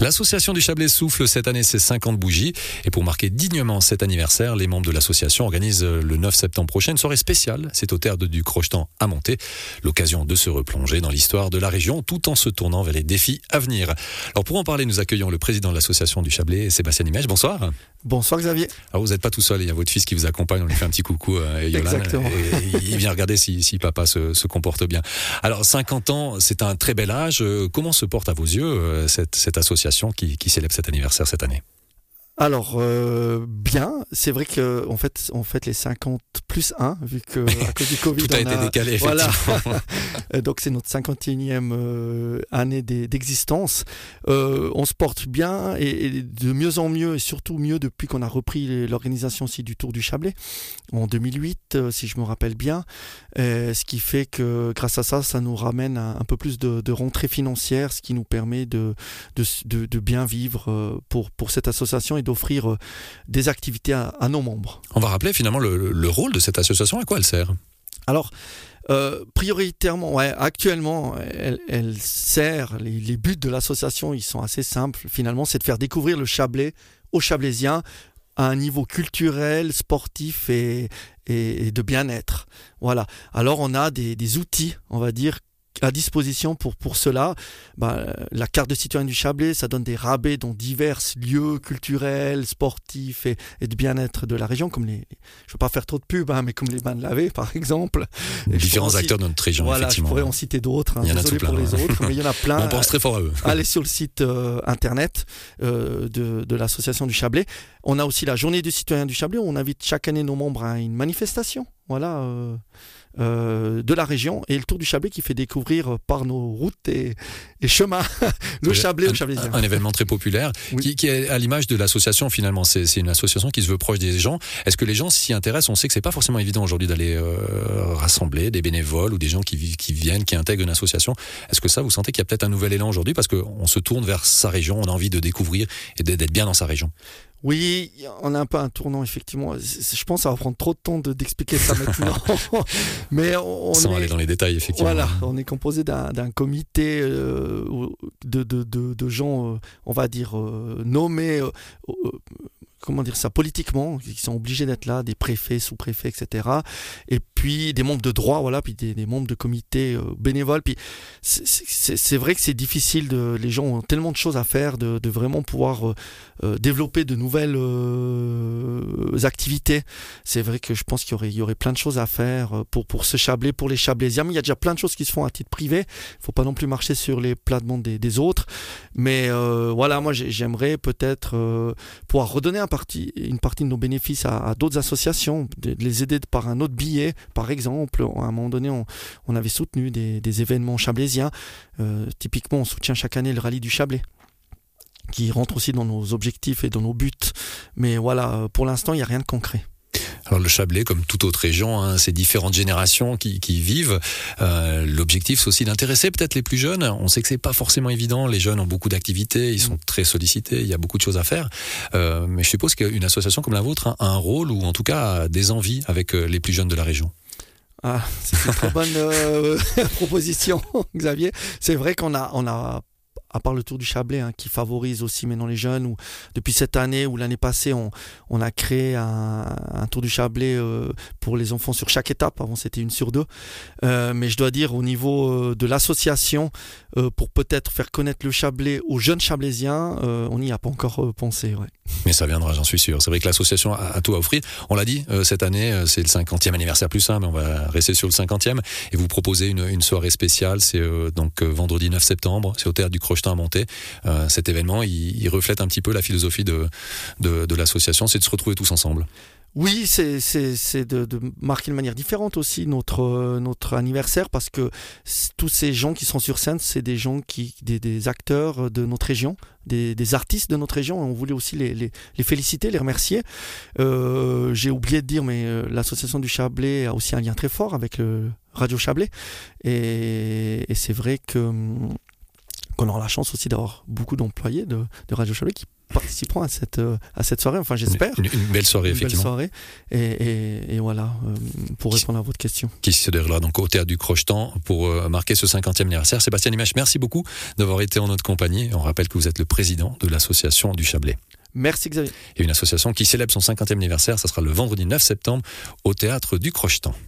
L'association du Chablais souffle cette année ses 50 bougies et pour marquer dignement cet anniversaire, les membres de l'association organisent le 9 septembre prochain une soirée spéciale. C'est au terre du Crochetan à Monter, l'occasion de se replonger dans l'histoire de la région tout en se tournant vers les défis à venir. Alors pour en parler, nous accueillons le président de l'association du Chablais, Sébastien Imèche. Bonsoir. Bonsoir Xavier. Alors vous n'êtes pas tout seul, il y a votre fils qui vous accompagne, on lui fait un petit coucou euh, Exactement. et il vient regarder si, si papa se, se, comporte bien. Alors 50 ans, c'est un très bel âge. Comment se porte à vos yeux euh, cette, cette association? Qui, célèbre cet anniversaire cette année alors euh, bien, c'est vrai que en fait on fait les 50 plus 1 vu que à cause du Covid tout a été décalé effectivement. Voilà. Donc c'est notre 51e euh, année d'existence. Euh, on se porte bien et, et, de mieux en mieux et surtout mieux depuis qu'on a repris l'organisation aussi du Tour du Chablais en 2008 euh, si je me rappelle bien. Euh, ce qui fait que grâce à ça ça nous ramène un, un peu plus de, de, rentrée financière, ce qui nous permet de de, de, de bien vivre euh, pour pour cette association et d'offrir des activités à, à, nos membres. On va rappeler finalement le, le rôle de cette association, à quoi elle sert? Alors, euh, prioritairement, ouais, actuellement, elle, elle sert, les, les, buts de l'association, ils sont assez simples, finalement, c'est de faire découvrir le Chablais aux Chablaisiens à un niveau culturel, sportif et, et, et de bien-être. Voilà. Alors, on a des, des outils, on va dire, à disposition pour, pour cela. Bah, la carte de citoyen du Chablais, ça donne des rabais dans divers lieux culturels, sportifs et, et de bien-être de la région, comme les, je ne veux pas faire trop de pub, hein, mais comme les bains de laver, par exemple. Et Différents acteurs de notre région, voilà, effectivement. Je pourrais en citer d'autres. Hein, il y en a Désolé pour plein, les ouais. autres, mais il y en a plein. On pense très fort à eux. Allez sur le site euh, internet euh, de, de l'association du Chablais. On a aussi la journée du citoyen du Chablais où on invite chaque année nos membres à une manifestation. Voilà. Euh, euh, de la région et le Tour du Chablais qui fait découvrir par nos routes et, et chemins le Chablais un, au Chablaisien. Un, un, événement très populaire oui. qui, qui, est à l'image de l'association finalement. C'est une association qui se veut proche des gens. Est-ce que les gens s'y intéressent? On sait que c'est pas forcément évident aujourd'hui d'aller euh, rassembler des bénévoles ou des gens qui, vivent, qui viennent, qui intègrent une association. Est-ce que ça, vous sentez qu'il y a peut-être un nouvel élan aujourd'hui? Parce qu'on se tourne vers sa région, on a envie de découvrir et d'être bien dans sa région oui, on a un peu un tournant, effectivement. Je pense que ça va prendre trop de temps d'expliquer de, ça maintenant. Mais on, Sans est, aller dans les détails, effectivement. Voilà, on est composé d'un comité euh, de, de, de, de, gens, euh, on va dire, euh, nommés comment dire ça politiquement, qui sont obligés d'être là, des préfets, sous-préfets, etc. Et puis des membres de droit, voilà, puis des, membres de comités euh, bénévoles. Puis c'est vrai que c'est difficile. De, les gens ont tellement de choses à faire, de, vraiment pouvoir euh, développer de nouvelles euh, activités. C'est vrai que je pense qu'il y aurait, y aurait plein de choses à faire pour pour ce Chablais, pour les Chablaisiens. Mais il y a déjà plein de choses qui se font à titre privé. Il faut pas non plus marcher sur les plates-bandes des, des, autres. Mais euh, voilà, moi j'aimerais peut-être euh, pouvoir redonner un une partie de nos bénéfices à, d'autres associations, de, les aider par un autre billet, par exemple. À un moment donné, on, avait soutenu des, des événements chablaisiens. Euh, typiquement, on soutient chaque année le rallye du Chablais qui rentre aussi dans nos objectifs et dans nos buts. Mais voilà, pour l'instant, il n'y a rien de concret. Alors le Chablais, comme toute autre région, hein, c'est différentes générations qui, qui vivent. Euh, L'objectif, c'est aussi d'intéresser peut-être les plus jeunes. On sait que c'est pas forcément évident. Les jeunes ont beaucoup d'activités, ils sont très sollicités, il y a beaucoup de choses à faire. Euh, mais je suppose qu'une association comme la vôtre a un rôle ou en tout cas des envies avec les plus jeunes de la région. Ah, c'est une très bonne euh, proposition, Xavier. C'est vrai qu'on a, on a à part le Tour du Chablais, hein, qui favorise aussi maintenant les jeunes, ou depuis cette année ou l'année passée, on, a créé un, un Tour du Chablais euh, pour les enfants sur chaque étape. Avant, c'était une sur deux. Euh, mais je dois dire, au niveau euh, de l'association, pour peut-être faire connaître le Chablais aux jeunes Chablaisiens, on n'y a pas encore pensé. Ouais. Mais ça viendra, j'en suis sûr. C'est vrai que l'association a, tout à offrir. On l'a dit, cette année, c'est le 50e anniversaire plus un, mais on va rester sur le 50e. Et vous proposez une, une soirée spéciale, c'est donc vendredi 9 septembre, c'est au théâtre du Crochetin à monter. Euh, cet événement, il, il, reflète un petit peu la philosophie de, de, de l'association, c'est de se retrouver tous ensemble. Oui, c'est de, marquer de manière différente aussi notre, anniversaire parce que tous ces gens qui sont sur scène, c'est des gens qui, des, acteurs de notre région, des, artistes de notre région. On voulait aussi les, féliciter, les remercier. Euh, J'ai oublié de dire, mais euh, l'association du Chablais a aussi un lien très fort avec Radio Chablais et, c'est vrai que qu'on aura la chance aussi d'avoir beaucoup d'employés de, de Radio Chablais qui participeront à cette, euh, à cette soirée. Enfin, j'espère. Une, une, belle soirée, Une belle soirée. Et, et, et voilà, euh, pour répondre à votre question. Qui se déroulera donc au théâtre du Crochetan pour euh, marquer ce 50e anniversaire. Sébastien Image, merci beaucoup d'avoir été en notre compagnie. On rappelle que vous êtes le président de l'association du Chablais. Merci Xavier. Et une association qui célèbre son 50e anniversaire, ça sera le vendredi 9 septembre au théâtre du Crochetan.